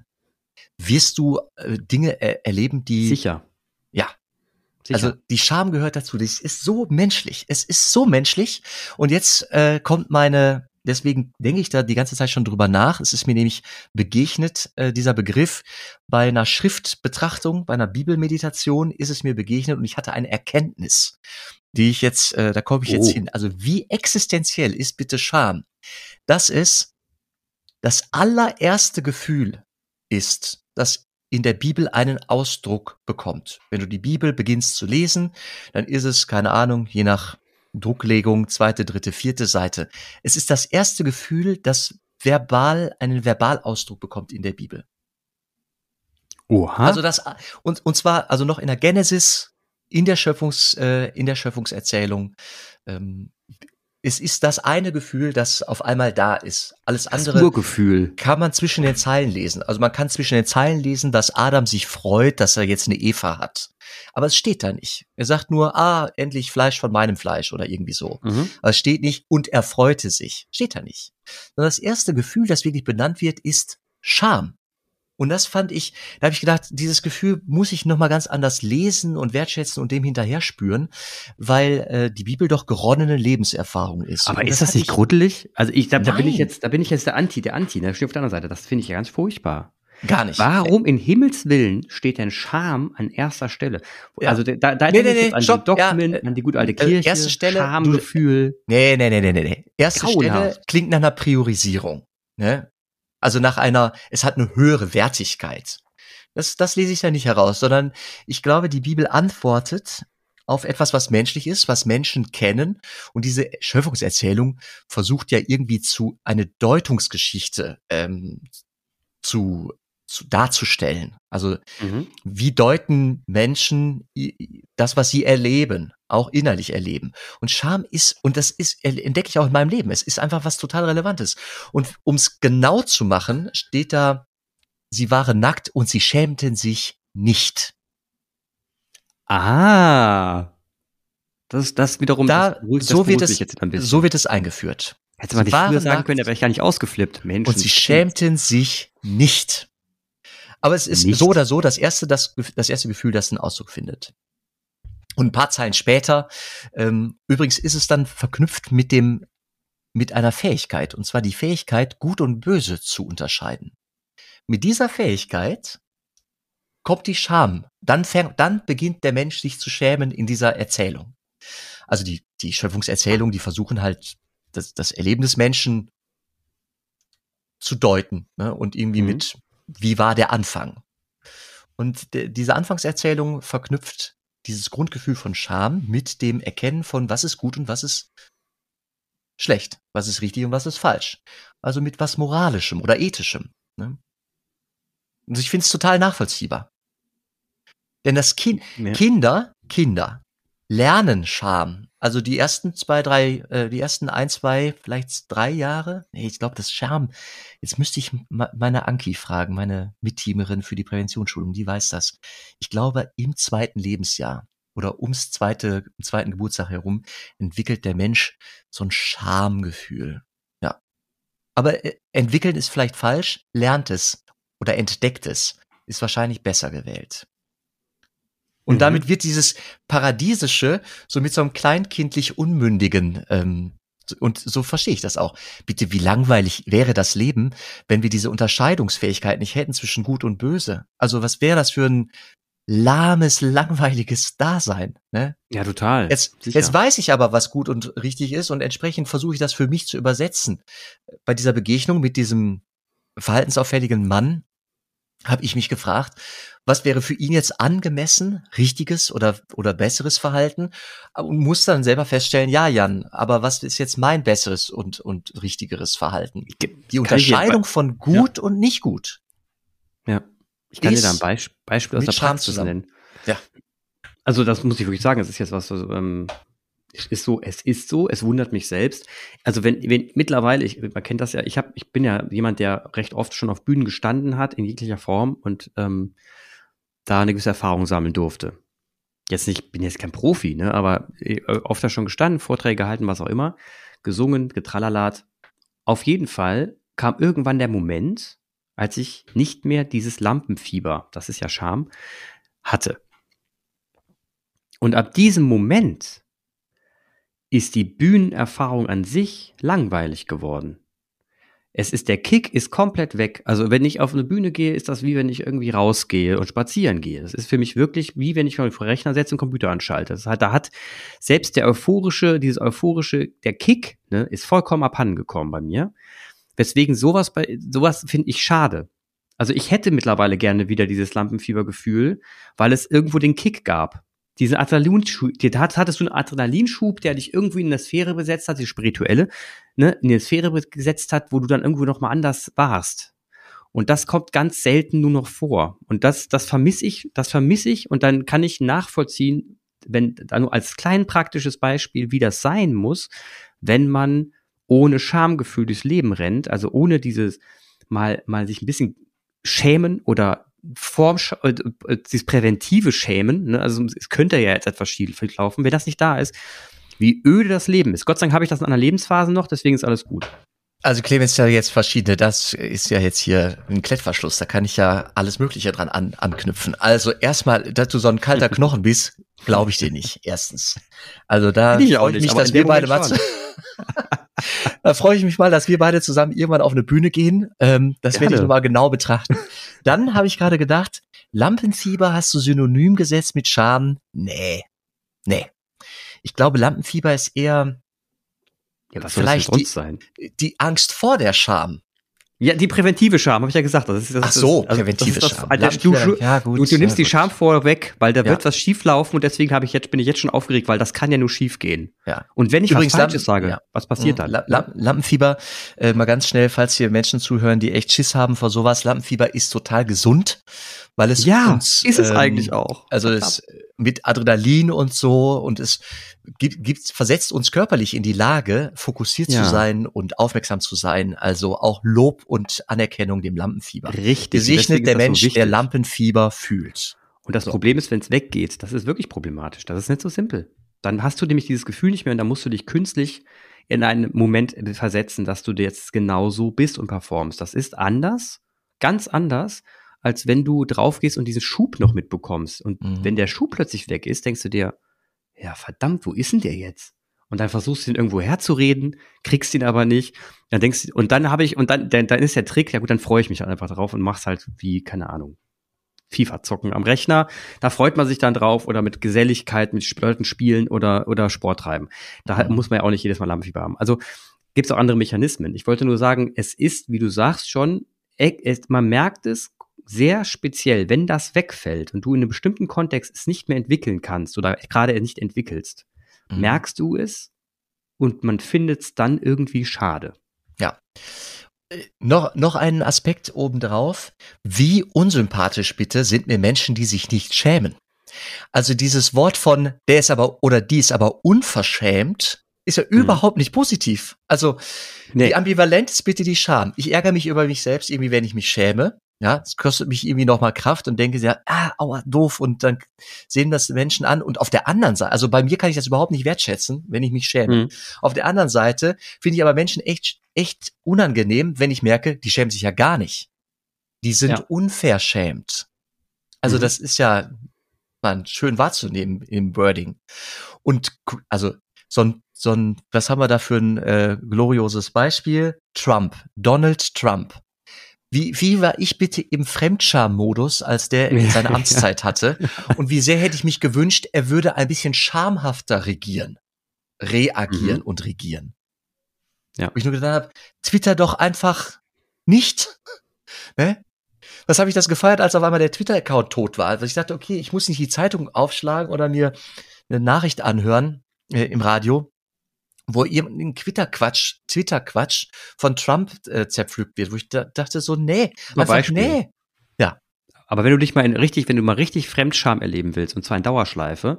wirst du äh, Dinge er erleben, die. Sicher. Ja. Sicher. Also die Scham gehört dazu. Das ist so menschlich. Es ist so menschlich. Und jetzt äh, kommt meine deswegen denke ich da die ganze Zeit schon drüber nach. Es ist mir nämlich begegnet, äh, dieser Begriff. Bei einer Schriftbetrachtung, bei einer Bibelmeditation ist es mir begegnet und ich hatte eine Erkenntnis, die ich jetzt, äh, da komme ich jetzt oh. hin. Also wie existenziell ist bitte Scham? Das ist das allererste Gefühl ist, das in der Bibel einen Ausdruck bekommt. Wenn du die Bibel beginnst zu lesen, dann ist es, keine Ahnung, je nach Drucklegung, zweite, dritte, vierte Seite. Es ist das erste Gefühl, das verbal einen Verbalausdruck bekommt in der Bibel. Oha. Also das und und zwar also noch in der Genesis in der Schöpfungs äh, in der Schöpfungserzählung ähm, es ist das eine Gefühl, das auf einmal da ist. Alles andere Das Urgefühl. kann man zwischen den Zeilen lesen. Also man kann zwischen den Zeilen lesen, dass Adam sich freut, dass er jetzt eine Eva hat. Aber es steht da nicht. Er sagt nur, ah, endlich Fleisch von meinem Fleisch oder irgendwie so. Mhm. Aber es steht nicht, und er freute sich. Steht da nicht. Sondern das erste Gefühl, das wirklich benannt wird, ist Scham. Und das fand ich, da habe ich gedacht, dieses Gefühl muss ich nochmal ganz anders lesen und wertschätzen und dem hinterher spüren, weil äh, die Bibel doch geronnene Lebenserfahrung ist. Aber Und ist das hat nicht ich- gruselig? Also ich, da, da bin ich jetzt, da bin ich jetzt der Anti, der Anti, der steht auf der anderen Seite. Das finde ich ja ganz furchtbar. Gar nicht. Warum in Himmels Willen steht denn Scham an erster Stelle? Ja. Also da, da Nee, nee, nee, an stopp, die Dogmen, ja, äh, an die gute alte äh, Kirche, erste Stelle, Schamgefühl. Nee, nee, nee, nee, nee, nee. Erste Grauenhaft. Stelle klingt nach einer Priorisierung. Ne? Also nach einer, es hat eine höhere Wertigkeit. Das, das lese ich da nicht heraus, sondern ich glaube, die Bibel antwortet auf etwas, was menschlich ist, was Menschen kennen. Und diese Schöpfungserzählung versucht ja irgendwie zu eine Deutungsgeschichte ähm, zu, zu darzustellen. Also Mhm. wie deuten Menschen das, was sie erleben, auch innerlich erleben. Und Scham ist, und das ist, entdecke ich auch in meinem Leben, es ist einfach was total Relevantes. Und um es genau zu machen, steht da, sie waren nackt und sie schämten sich nicht. Ah. Das, das wiederum, Da, das das so, wird beruhigt es, so wird es eingeführt. Hätte man nicht früher sagen nackt. können, da wäre ich gar nicht ausgeflippt. Mensch. Und sie schämten sich nicht. Aber es ist Nicht. so oder so das erste, das, das erste Gefühl, das einen Ausdruck findet. Und ein paar Zeilen später, ähm, übrigens ist es dann verknüpft mit dem, mit einer Fähigkeit, und zwar die Fähigkeit, Gut und Böse zu unterscheiden. Mit dieser Fähigkeit kommt die Scham. Dann, fängt, dann beginnt der Mensch sich zu schämen in dieser Erzählung. Also die, die Schöpfungserzählung, die versuchen halt das, das Erleben des Menschen zu deuten ne? und irgendwie Mhm. mit, wie war der Anfang? Und diese Anfangserzählung verknüpft dieses Grundgefühl von Scham mit dem Erkennen von, was ist gut und was ist schlecht, was ist richtig und was ist falsch. Also mit was Moralischem oder Ethischem. Ne? Und ich finde es total nachvollziehbar. Denn das Kind, Ja. Kinder, Kinder lernen Scham. Also die ersten zwei, drei, äh, die ersten ein, zwei, vielleicht drei Jahre. Nee, ich glaube, das Scham. Jetzt müsste ich meine Anki fragen, meine Mitteamerin für die Präventionsschulung, die weiß das. Ich glaube, im zweiten Lebensjahr oder ums zweite, im zweiten Geburtstag herum entwickelt der Mensch so ein Schamgefühl. Ja. Aber äh, entwickeln ist vielleicht falsch, lernt es oder entdeckt es, ist wahrscheinlich besser gewählt. Und Mhm. damit wird dieses Paradiesische so mit so einem kleinkindlich Unmündigen, ähm, und so verstehe ich das auch. Bitte, wie langweilig wäre das Leben, wenn wir diese Unterscheidungsfähigkeit nicht hätten zwischen Gut und Böse? Also was wäre das für ein lahmes, langweiliges Dasein? Ne? ja, total. Jetzt, Sicher. jetzt weiß ich aber, was gut und richtig ist und entsprechend versuche ich das für mich zu übersetzen. Bei dieser Begegnung mit diesem verhaltensauffälligen Mann habe ich mich gefragt, was wäre für ihn jetzt angemessen, richtiges oder, oder besseres Verhalten und muss dann selber feststellen, ja, Jan, aber was ist jetzt mein besseres und, und richtigeres Verhalten? Die Unterscheidung von gut und nicht gut. Ja. Ich kann dir da ein Beisp Beispiel aus der Scham Praxis zusammen. nennen. Ja. Also das muss ich wirklich sagen, es ist jetzt was, so, ähm, es ist so, es ist so, es wundert mich selbst. Also wenn, wenn mittlerweile, ich, man kennt das ja, ich habe, ich bin ja jemand, der recht oft schon auf Bühnen gestanden hat, in jeglicher Form und ähm, da eine gewisse Erfahrung sammeln durfte. Jetzt nicht, bin jetzt kein Profi, ne, aber äh, oft da schon gestanden, Vorträge gehalten, was auch immer, gesungen, getrallalat. Auf jeden Fall kam irgendwann der Moment, als ich nicht mehr dieses Lampenfieber, das ist ja Scham, hatte. Und ab diesem Moment ist die Bühnenerfahrung an sich langweilig geworden. Es ist der Kick ist komplett weg. Also wenn ich auf eine Bühne gehe, ist das wie wenn ich irgendwie rausgehe und spazieren gehe. Das ist für mich wirklich wie wenn ich mich vor den Rechner setze und Computer anschalte. Das hat, da hat selbst der euphorische, dieses euphorische, der Kick, ne, ist vollkommen abhanden gekommen bei mir. Weswegen sowas bei sowas finde ich schade. Also ich hätte mittlerweile gerne wieder dieses Lampenfiebergefühl, weil es irgendwo den Kick gab. Diesen Adrenalinschub, da hattest du einen Adrenalinschub, der dich irgendwie in eine Sphäre besetzt hat, die spirituelle, ne, in eine Sphäre gesetzt hat, wo du dann irgendwo noch mal anders warst. Und das kommt ganz selten nur noch vor. Und das, das vermisse ich, das vermisse ich und dann kann ich nachvollziehen, wenn nur als klein praktisches Beispiel, wie das sein muss, wenn man ohne Schamgefühl durchs Leben rennt, also ohne dieses mal, mal sich ein bisschen schämen oder Form, äh, äh, dieses präventive Schämen, ne? also es könnte ja jetzt etwas schief laufen, wenn das nicht da ist, wie öde das Leben ist. Gott sei Dank habe ich das in einer Lebensphase noch, deswegen ist alles gut. Also Clemens ja jetzt verschiedene, das ist ja jetzt hier ein Klettverschluss, da kann ich ja alles Mögliche dran an, anknüpfen. Also erstmal, dass du so ein kalter Knochen bist, glaube ich dir nicht, erstens. Also da freue ich mich, dass wir beide mal da freue ich mich mal, dass wir beide zusammen irgendwann auf eine Bühne gehen. Ähm, das Gerne. werde ich nochmal genau betrachten. Dann habe ich gerade gedacht, Lampenfieber hast du synonym gesetzt mit Scham? Nee. Nee. Ich glaube, Lampenfieber ist eher ja, was vielleicht soll das die, sein? die Angst vor der Scham. Ja, die präventive Scham, habe ich ja gesagt. Das ist, das Ach so, ist, also präventive das, Scham. Das, du, ja, gut, du, du nimmst ja, die Scham vorweg, weil da ja. wird was schief laufen und deswegen habe ich jetzt bin ich jetzt schon aufgeregt, weil das kann ja nur schief gehen. Ja. Und wenn ich Übrigens, was Falsches sage, ja. was passiert mhm. dann? La Lampenfieber, äh, mal ganz schnell, falls hier Menschen zuhören, die echt Schiss haben vor sowas, Lampenfieber ist total gesund, weil es ja, uns, ist es ähm, eigentlich auch. Also es mit Adrenalin und so und es gibt, gibt, versetzt uns körperlich in die Lage, fokussiert ja. zu sein und aufmerksam zu sein. Also auch Lob und Anerkennung dem Lampenfieber. Richtig. Gesegnet der Mensch, so der Lampenfieber fühlt. Und das so. Problem ist, wenn es weggeht, das ist wirklich problematisch. Das ist nicht so simpel. Dann hast du nämlich dieses Gefühl nicht mehr und dann musst du dich künstlich in einen Moment versetzen, dass du jetzt genauso bist und performst. Das ist anders, ganz anders, als wenn du draufgehst und diesen Schub noch mitbekommst. Und mhm. wenn der Schub plötzlich weg ist, denkst du dir, ja, verdammt, wo ist denn der jetzt? Und dann versuchst du ihn irgendwo herzureden, kriegst ihn aber nicht. Dann denkst du, und dann habe ich, und dann, dann, dann ist der Trick, ja gut, dann freue ich mich einfach drauf und mach's halt wie, keine Ahnung, FIFA zocken am Rechner. Da freut man sich dann drauf oder mit Geselligkeit, mit Leuten spielen oder, oder Sport treiben. Da mhm. muss man ja auch nicht jedes Mal Lampenfieber haben. Also gibt's auch andere Mechanismen. Ich wollte nur sagen, es ist, wie du sagst, schon, man merkt es sehr speziell, wenn das wegfällt und du in einem bestimmten Kontext es nicht mehr entwickeln kannst oder gerade nicht entwickelst, mhm. merkst du es und man findet es dann irgendwie schade. Ja. Äh, noch, noch einen Aspekt obendrauf. Wie unsympathisch bitte sind mir Menschen, die sich nicht schämen? Also dieses Wort von der ist aber oder die ist aber unverschämt ist ja mhm. überhaupt nicht positiv. Also nee. die Ambivalenz ist bitte die Scham. Ich ärgere mich über mich selbst irgendwie, wenn ich mich schäme. Ja, es kostet mich irgendwie nochmal Kraft und denke ja, ah, aua, doof. Und dann sehen das Menschen an. Und auf der anderen Seite, also bei mir kann ich das überhaupt nicht wertschätzen, wenn ich mich schäme. Mhm. Auf der anderen Seite finde ich aber Menschen echt, echt unangenehm, wenn ich merke, die schämen sich ja gar nicht. Die sind ja. unverschämt. Also mhm. das ist ja man, schön wahrzunehmen im Wording. Und also so ein, so ein, was haben wir da für ein äh, glorioses Beispiel? Trump, Donald Trump. Wie, wie war ich bitte im Fremdscham-Modus, als der seine Amtszeit hatte? Und wie sehr hätte ich mich gewünscht, er würde ein bisschen schamhafter regieren, reagieren mhm. und regieren. Ja. Wo ich nur gedacht habe, Twitter doch einfach nicht. Ne? Was habe ich das gefeiert, als auf einmal der Twitter-Account tot war? Also ich dachte, okay, ich muss nicht die Zeitung aufschlagen oder mir eine Nachricht anhören äh, im Radio wo irgendein Twitter-Quatsch, Twitter-Quatsch von Trump äh, zerpflückt wird, wo ich da, dachte so, nee, einfach Beispiel. nee. Ja. Aber wenn du dich mal in richtig, wenn du mal richtig Fremdscham erleben willst, und zwar in Dauerschleife,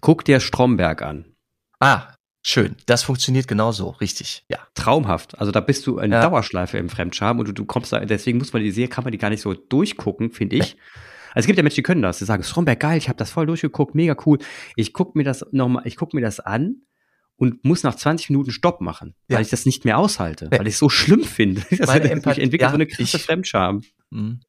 guck dir Stromberg an. Ah, schön. Das funktioniert genauso, richtig, ja. Traumhaft. Also da bist du in ja. Dauerschleife im Fremdscham und du, du kommst da, deswegen muss man die Serie, kann man die gar nicht so durchgucken, finde ich. Also es gibt ja Menschen, die können das. Die sagen, Stromberg, geil, ich habe das voll durchgeguckt, mega cool. Ich guck mir das nochmal, ich guck mir das an und muss nach 20 Minuten Stopp machen, ja. weil ich das nicht mehr aushalte, weil ich es so schlimm finde. Das Meine Empathie, ich entwickle ja, so eine krasse ich, Fremdscham. Mhm.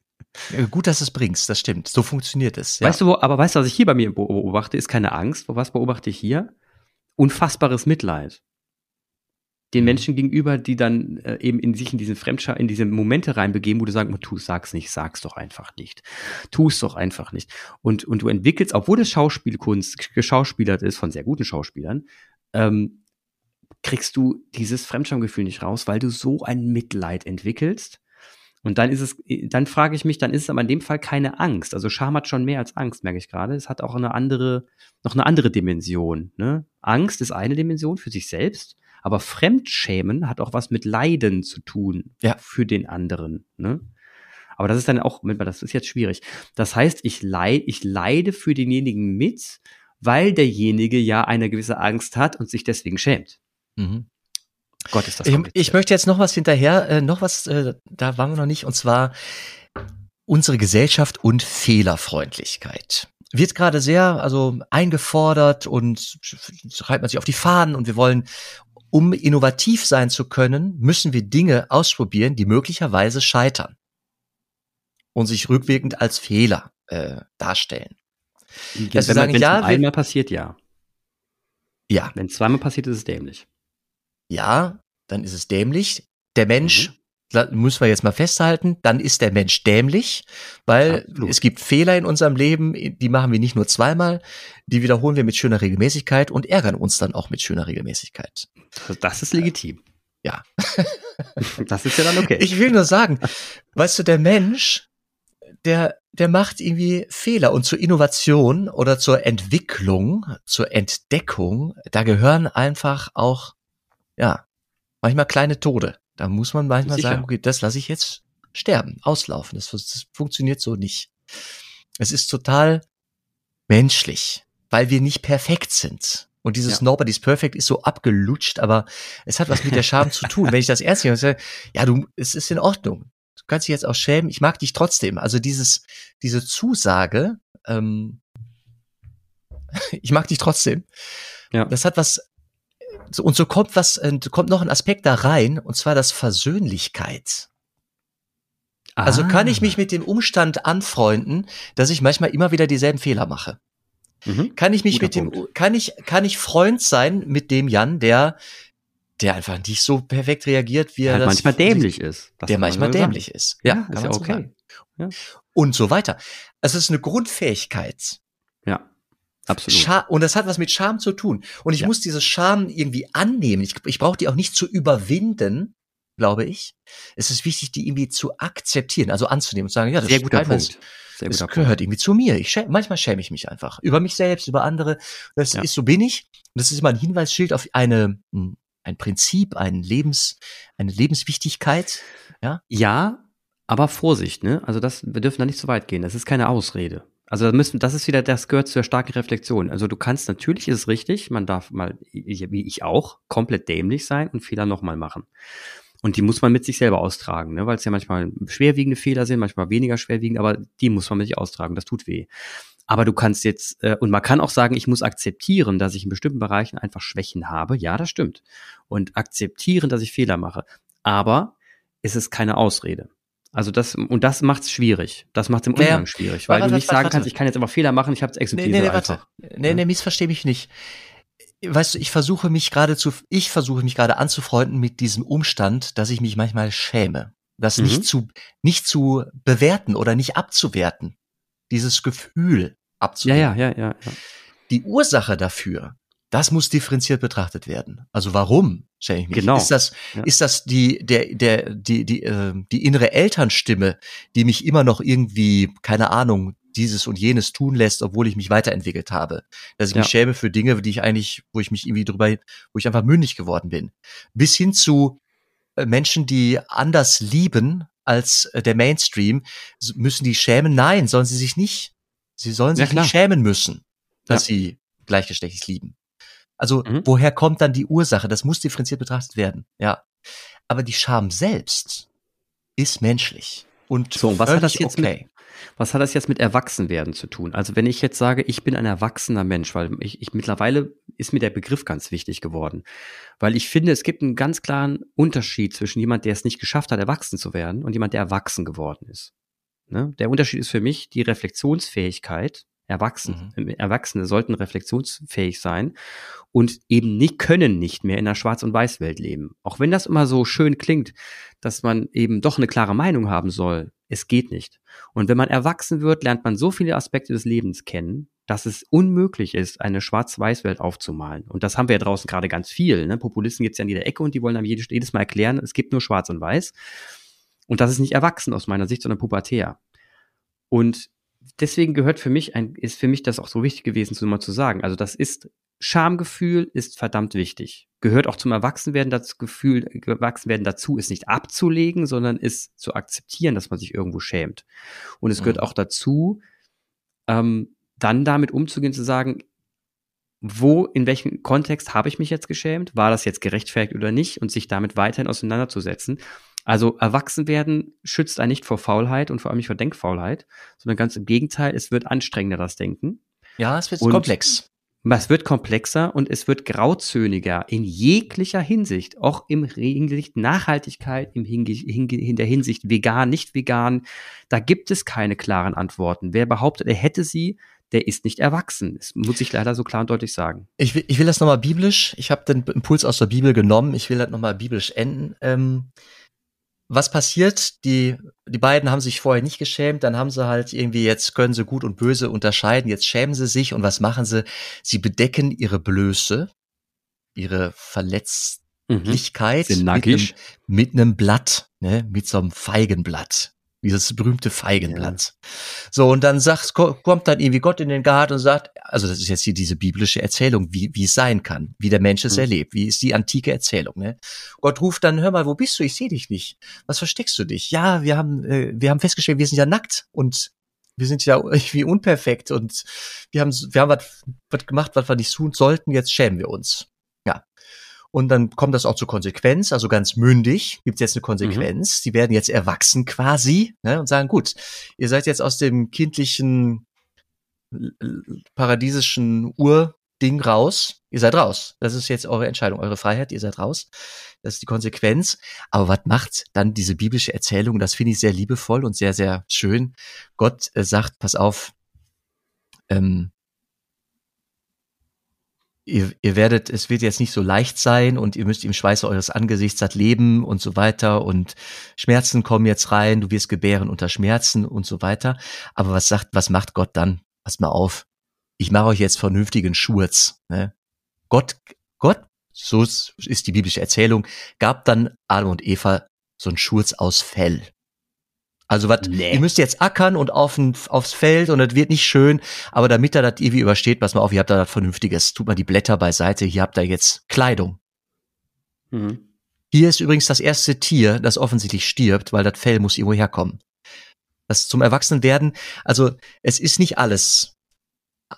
Gut, dass es bringst, das stimmt. So funktioniert es. Ja. Weißt du, wo, aber weißt du, was ich hier bei mir beobachte, ist keine Angst. Was beobachte ich hier? Unfassbares Mitleid. Den mhm. Menschen gegenüber, die dann äh, eben in sich in diesen Fremdscham, in diese Momente reinbegeben, wo du sagst, tu, sag's nicht, sag's doch einfach nicht. Tu es doch einfach nicht. Und, und du entwickelst, obwohl es Schauspielkunst geschauspielert ist von sehr guten Schauspielern, ähm, kriegst du dieses Fremdschamgefühl nicht raus, weil du so ein Mitleid entwickelst. Und dann ist es, dann frage ich mich, dann ist es aber in dem Fall keine Angst. Also Scham hat schon mehr als Angst, merke ich gerade. Es hat auch eine andere, noch eine andere Dimension. Ne? Angst ist eine Dimension für sich selbst, aber Fremdschämen hat auch was mit Leiden zu tun ja. für den anderen. Ne? Aber das ist dann auch, das ist jetzt schwierig. Das heißt, ich leide, ich leide für denjenigen mit, weil derjenige ja eine gewisse Angst hat und sich deswegen schämt. Mhm. Gott, ist das ich, ich möchte jetzt noch was hinterher, äh, noch was, äh, da waren wir noch nicht, und zwar unsere Gesellschaft und Fehlerfreundlichkeit. Wird gerade sehr, also eingefordert und schreibt man sich auf die Fahnen und wir wollen, um innovativ sein zu können, müssen wir Dinge ausprobieren, die möglicherweise scheitern und sich rückwirkend als Fehler äh, darstellen. Wenn es ja, einmal passiert, ja. Ja. Wenn es zweimal passiert, ist es dämlich. Ja, dann ist es dämlich. Der Mensch, mhm. müssen wir jetzt mal festhalten, dann ist der Mensch dämlich, weil Absolut. es gibt Fehler in unserem Leben, die machen wir nicht nur zweimal, die wiederholen wir mit schöner Regelmäßigkeit und ärgern uns dann auch mit schöner Regelmäßigkeit. Das ist legitim. Ja. das ist ja dann okay. Ich will nur sagen, weißt du, der Mensch der, der macht irgendwie Fehler. Und zur Innovation oder zur Entwicklung, zur Entdeckung, da gehören einfach auch, ja, manchmal kleine Tode. Da muss man manchmal Sicher. sagen, okay, das lasse ich jetzt sterben, auslaufen. Das, das funktioniert so nicht. Es ist total menschlich, weil wir nicht perfekt sind. Und dieses ja. Nobody's Perfect ist so abgelutscht, aber es hat was mit der Scham zu tun. Wenn ich das ernst nehme, ja, du, es ist in Ordnung kannst dich jetzt auch schämen, ich mag dich trotzdem. Also dieses, diese Zusage, ähm, ich mag dich trotzdem. Ja. Das hat was, und so kommt was, äh, kommt noch ein Aspekt da rein, und zwar das Versöhnlichkeit. Ah. Also kann ich mich mit dem Umstand anfreunden, dass ich manchmal immer wieder dieselben Fehler mache. Mhm. Kann ich mich Guter mit dem, Punkt. kann ich, kann ich Freund sein mit dem Jan, der der einfach nicht so perfekt reagiert, wie er halt das manchmal dämlich ist. Der manchmal dämlich sagen. ist. Ja, ja ist ja okay. So ja. Und so weiter. Also es ist eine Grundfähigkeit. Ja, absolut. Scha und das hat was mit Scham zu tun. Und ich ja. muss diese Scham irgendwie annehmen. Ich, ich brauche die auch nicht zu überwinden, glaube ich. Es ist wichtig, die irgendwie zu akzeptieren, also anzunehmen und zu sagen, ja, das Sehr guter Punkt. Sehr das gehört Punkt. irgendwie zu mir. Ich schäme, manchmal schäme ich mich einfach über mich selbst, über andere. Das ja. ist so bin ich. Und das ist immer ein Hinweisschild auf eine hm, ein Prinzip, ein Lebens, eine Lebenswichtigkeit. Ja, ja aber Vorsicht, ne? Also das, wir dürfen da nicht so weit gehen. Das ist keine Ausrede. Also da müssen, das ist wieder, das gehört zur starken Reflexion. Also du kannst, natürlich ist es richtig, man darf mal, wie ich auch, komplett dämlich sein und Fehler nochmal machen. Und die muss man mit sich selber austragen, ne? weil es ja manchmal schwerwiegende Fehler sind, manchmal weniger schwerwiegend, aber die muss man mit sich austragen. Das tut weh. Aber du kannst jetzt, äh, und man kann auch sagen, ich muss akzeptieren, dass ich in bestimmten Bereichen einfach Schwächen habe. Ja, das stimmt. Und akzeptieren, dass ich Fehler mache. Aber es ist keine Ausrede. Also das, und das macht es schwierig. Das macht es im Umgang ja, schwierig, weil warte, du nicht warte, sagen warte, kannst, ich kann jetzt einfach Fehler machen, ich habe es akzeptiert. Nee, nee, nee, warte. Nee, nee, missversteh mich nicht. Weißt du, ich versuche mich gerade zu, ich versuche mich gerade anzufreunden mit diesem Umstand, dass ich mich manchmal schäme. Das mhm. nicht zu, nicht zu bewerten oder nicht abzuwerten. Dieses Gefühl abzunehmen. Ja, ja, ja, ja, ja. Die Ursache dafür, das muss differenziert betrachtet werden. Also warum schäme ich mich? Genau. Ist das, ja. ist das die, der, der, die, die, äh, die innere Elternstimme, die mich immer noch irgendwie, keine Ahnung, dieses und jenes tun lässt, obwohl ich mich weiterentwickelt habe. Dass ich ja. mich schäme für Dinge, die ich eigentlich, wo ich mich irgendwie drüber, wo ich einfach mündig geworden bin. Bis hin zu äh, Menschen, die anders lieben als äh, der Mainstream, müssen die schämen? Nein, sollen sie sich nicht. Sie sollen sich ja, nicht schämen müssen, dass ja. sie gleichgeschlechtlich lieben. Also mhm. woher kommt dann die Ursache? Das muss differenziert betrachtet werden. Ja. Aber die Scham selbst ist menschlich. Und so, was hat das jetzt okay. mit, was hat das jetzt mit Erwachsenwerden zu tun? Also wenn ich jetzt sage, ich bin ein erwachsener Mensch, weil ich, ich mittlerweile ist mir der Begriff ganz wichtig geworden, weil ich finde, es gibt einen ganz klaren Unterschied zwischen jemand, der es nicht geschafft hat, erwachsen zu werden, und jemand, der erwachsen geworden ist. Ne? Der Unterschied ist für mich die Reflexionsfähigkeit. Erwachsene, mhm. Erwachsene sollten reflexionsfähig sein und eben nicht können nicht mehr in einer Schwarz- und Weiß-Welt leben. Auch wenn das immer so schön klingt, dass man eben doch eine klare Meinung haben soll, es geht nicht. Und wenn man erwachsen wird, lernt man so viele Aspekte des Lebens kennen, dass es unmöglich ist, eine Schwarz-Weiß-Welt aufzumalen. Und das haben wir ja draußen gerade ganz viel. Ne? Populisten gibt es ja in jeder Ecke und die wollen einem jedes, jedes Mal erklären, es gibt nur Schwarz und Weiß. Und das ist nicht erwachsen aus meiner Sicht, sondern pubertär. Und deswegen gehört für mich ein, ist für mich das auch so wichtig gewesen, so mal zu sagen. Also das ist, Schamgefühl ist verdammt wichtig. Gehört auch zum Erwachsenwerden das Gefühl, Erwachsenwerden dazu, ist nicht abzulegen, sondern ist zu akzeptieren, dass man sich irgendwo schämt. Und es gehört mhm. auch dazu, ähm, dann damit umzugehen, zu sagen, wo, in welchem Kontext habe ich mich jetzt geschämt? War das jetzt gerechtfertigt oder nicht? Und sich damit weiterhin auseinanderzusetzen. Also erwachsen werden schützt einen nicht vor Faulheit und vor allem nicht vor Denkfaulheit, sondern ganz im Gegenteil, es wird anstrengender, das Denken. Ja, es wird und komplex. Es wird komplexer und es wird grauzöniger in jeglicher Hinsicht, auch im Hinsicht Nachhaltigkeit, im in der Hinsicht vegan, nicht vegan. Da gibt es keine klaren Antworten. Wer behauptet, er hätte sie, der ist nicht erwachsen. Das muss ich leider so klar und deutlich sagen. Ich will, ich will das nochmal biblisch. Ich habe den Impuls aus der Bibel genommen. Ich will das nochmal biblisch enden. Ähm, was passiert? Die, die beiden haben sich vorher nicht geschämt, dann haben sie halt irgendwie, jetzt können sie gut und böse unterscheiden, jetzt schämen sie sich und was machen sie? Sie bedecken ihre Blöße, ihre Verletzlichkeit mhm. mit, einem, mit einem Blatt, ne, mit so einem Feigenblatt. Dieses berühmte Feigenblatt. Ja. So, und dann sagt, kommt dann irgendwie Gott in den Garten und sagt, also das ist jetzt hier diese biblische Erzählung, wie, wie es sein kann, wie der Mensch es mhm. erlebt, wie ist die antike Erzählung, ne? Gott ruft dann, hör mal, wo bist du? Ich sehe dich nicht. Was versteckst du dich? Ja, wir haben, äh, wir haben festgestellt, wir sind ja nackt und wir sind ja irgendwie unperfekt und wir haben, wir haben was, was gemacht, was wir nicht tun sollten, jetzt schämen wir uns. Und dann kommt das auch zur Konsequenz, also ganz mündig, gibt es jetzt eine Konsequenz. Mhm. Die werden jetzt erwachsen quasi ne, und sagen, gut, ihr seid jetzt aus dem kindlichen, paradiesischen Urding raus. Ihr seid raus. Das ist jetzt eure Entscheidung, eure Freiheit, ihr seid raus. Das ist die Konsequenz. Aber was macht dann diese biblische Erzählung? Das finde ich sehr liebevoll und sehr, sehr schön. Gott äh, sagt, pass auf, ähm, ihr, ihr werdet, es wird jetzt nicht so leicht sein und ihr müsst im Schweiße eures Angesichts das leben und so weiter und Schmerzen kommen jetzt rein, du wirst gebären unter Schmerzen und so weiter. Aber was sagt, was macht Gott dann? Pass mal auf. Ich mache euch jetzt vernünftigen Schurz. Ne? Gott, Gott, so ist die biblische Erzählung, gab dann Adam und Eva so einen Schurz aus Fell. Also was, nee. ihr müsst jetzt ackern und auf, aufs Feld und das wird nicht schön, aber damit er das irgendwie übersteht, pass mal auf, ihr habt da was Vernünftiges. Tut mal die Blätter beiseite, hier habt ihr jetzt Kleidung. Mhm. Hier ist übrigens das erste Tier, das offensichtlich stirbt, weil das Fell muss irgendwo herkommen. Das zum Erwachsenwerden, also es ist nicht alles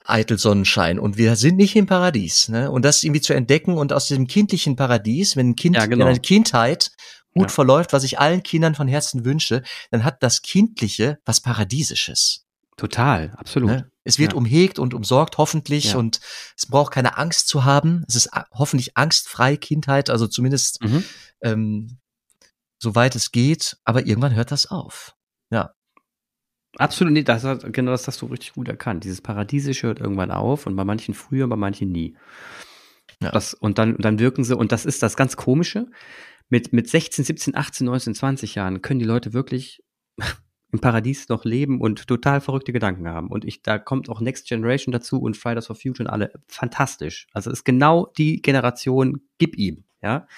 eitel Sonnenschein und wir sind nicht im Paradies. Ne? Und das irgendwie zu entdecken und aus dem kindlichen Paradies, wenn ein Kind, ja, genau. wenn eine Kindheit gut ja. verläuft, was ich allen Kindern von Herzen wünsche, dann hat das Kindliche was Paradiesisches. Total, absolut. Ne? Es wird ja. umhegt und umsorgt, hoffentlich, ja. und es braucht keine Angst zu haben. Es ist hoffentlich angstfrei Kindheit, also zumindest mhm. ähm, soweit es geht, aber irgendwann hört das auf. Ja. Absolut, nee, das, genau das hast du richtig gut erkannt. Dieses Paradiesische hört irgendwann auf und bei manchen früher, bei manchen nie. Ja. Das, und dann, dann wirken sie, und das ist das ganz Komische mit, mit 16, 17, 18, 19, 20 Jahren können die Leute wirklich im Paradies noch leben und total verrückte Gedanken haben. Und ich, da kommt auch Next Generation dazu und Fridays for Future und alle fantastisch. Also ist genau die Generation, gib ihm, ja.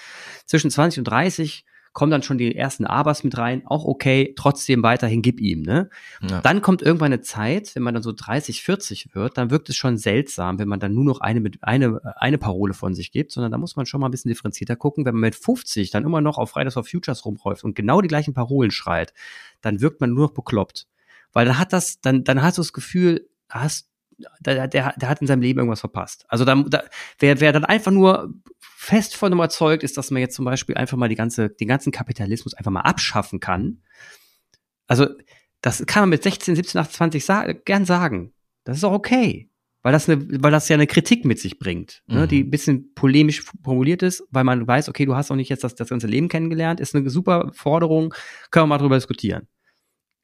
Zwischen 20 und 30 kommen dann schon die ersten Abers mit rein, auch okay, trotzdem weiterhin gib ihm, ne? Ja. Dann kommt irgendwann eine Zeit, wenn man dann so 30, 40 wird, dann wirkt es schon seltsam, wenn man dann nur noch eine mit eine eine Parole von sich gibt, sondern da muss man schon mal ein bisschen differenzierter gucken, wenn man mit 50 dann immer noch auf Fridays for Futures rumläuft und genau die gleichen Parolen schreit, dann wirkt man nur noch bekloppt. Weil dann hat das, dann, dann hast du das Gefühl, hast der, der, der hat in seinem Leben irgendwas verpasst. Also da, da, wer, wer dann einfach nur fest von überzeugt ist, dass man jetzt zum Beispiel einfach mal die ganze, den ganzen Kapitalismus einfach mal abschaffen kann. Also das kann man mit 16, 17, 18, 20 sa gern sagen. Das ist auch okay. Weil das, eine, weil das ja eine Kritik mit sich bringt, ne, mhm. die ein bisschen polemisch formuliert ist, weil man weiß, okay, du hast auch nicht jetzt das, das ganze Leben kennengelernt, ist eine super Forderung, können wir mal drüber diskutieren.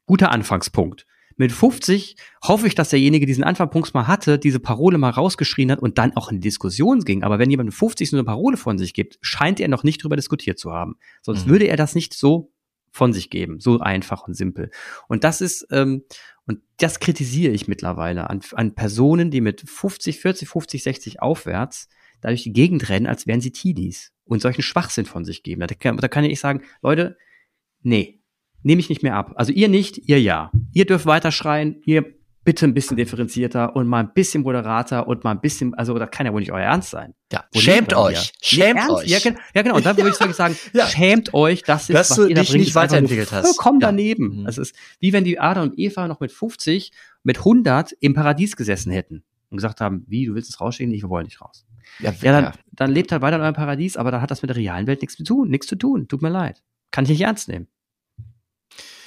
Guter Anfangspunkt. Mit 50 hoffe ich, dass derjenige diesen Anfangspunkt mal hatte, diese Parole mal rausgeschrien hat und dann auch in die Diskussion ging. Aber wenn jemand mit 50 so eine Parole von sich gibt, scheint er noch nicht drüber diskutiert zu haben. Sonst mhm. würde er das nicht so von sich geben. So einfach und simpel. Und das ist, ähm, und das kritisiere ich mittlerweile an, an Personen, die mit 50, 40, 50, 60 aufwärts dadurch die Gegend rennen, als wären sie Teenies und solchen Schwachsinn von sich geben. Da da kann ich sagen, Leute, nee, nehme ich nicht mehr ab. Also ihr nicht, ihr ja. Ihr dürft weiter schreien, ihr bitte ein bisschen differenzierter und mal ein bisschen moderater und mal ein bisschen, also das kann ja wohl nicht euer Ernst sein. Ja, Wo schämt euch, schämt nee, euch. Ja, ja, genau, und dann würde ich sagen, ja. schämt euch, das ist, Dass was du ihr da bringt, nicht weiterentwickelt hast. Ja. daneben. Mhm. Es ist wie wenn die Adam und Eva noch mit 50, mit 100 im Paradies gesessen hätten. und gesagt haben, wie, du willst es rausschicken? Ich, wir wollen nicht raus. Ja, Ja, dann, dann lebt halt weiter in eurem Paradies, aber da hat das mit der realen Welt nichts zu tun, nichts zu tun. Tut mir leid. Kann ich nicht ernst nehmen.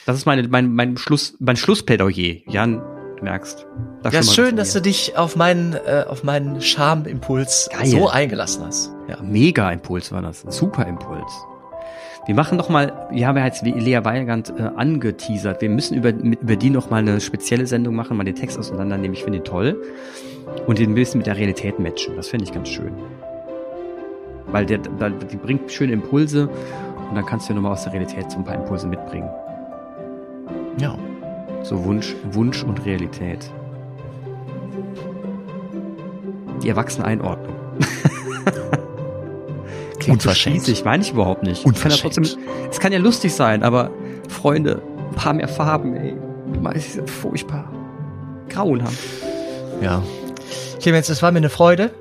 Das ist meine, mein, mein Schluss, mein Schlussplädoyer. Jan, du merkst. Das ja, mal schön, dass du dich auf meinen, äh, auf meinen Charmimpuls Geil. so eingelassen hast. Ja. Mega Impuls war das. Super Impuls. Wir machen noch mal, wir haben ja jetzt Lea Weigand äh, angeteasert. Wir müssen über, über die noch mal eine spezielle Sendung machen, mal den Text auseinandernehmen. Ich finde ihn toll. Und den ein bisschen mit der Realität matchen. Das finde ich ganz schön. Weil der, der, die bringt schöne Impulse und dann kannst du ja nochmal aus der Realität so ein paar Impulse mitbringen. Ja. So Wunsch, Wunsch und Realität. Die erwachsene Einordnung. Klingt Unverschämt. spießig, meine ich überhaupt nicht. Es kann, ja trotzdem, es kann ja lustig sein, aber Freunde, ein paar mehr Farben, ey. Es ist furchtbar. Grauenhaft. Ja. Clemens, es war mir eine Freude.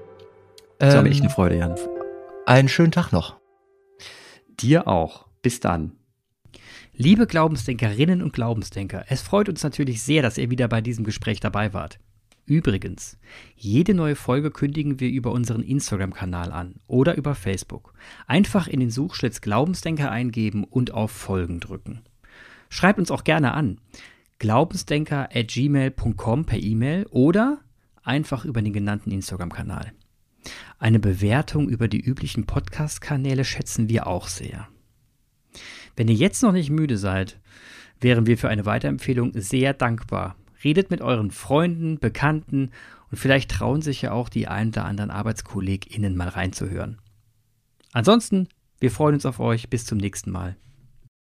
Das war Ähm, mir echt eine Freude, Jan. einen schönen Tag noch. Dir auch. Bis dann. Liebe Glaubensdenkerinnen und Glaubensdenker, es freut uns natürlich sehr, dass ihr wieder bei diesem Gespräch dabei wart. Übrigens, jede neue Folge kündigen wir über unseren Instagram-Kanal an oder über Facebook. Einfach in den Suchschlitz Glaubensdenker eingeben und auf Folgen drücken. Schreibt uns auch gerne an. glaubensdenker@gmail.com per E-Mail oder einfach über den genannten Instagram-Kanal. Eine Bewertung über die üblichen Podcast-Kanäle schätzen wir auch sehr. Wenn ihr jetzt noch nicht müde seid, wären wir für eine Weiterempfehlung sehr dankbar. Redet mit euren Freunden, Bekannten und vielleicht trauen sich ja auch die ein oder anderen ArbeitskollegInnen mal reinzuhören. Ansonsten, wir freuen uns auf euch. Bis zum nächsten Mal.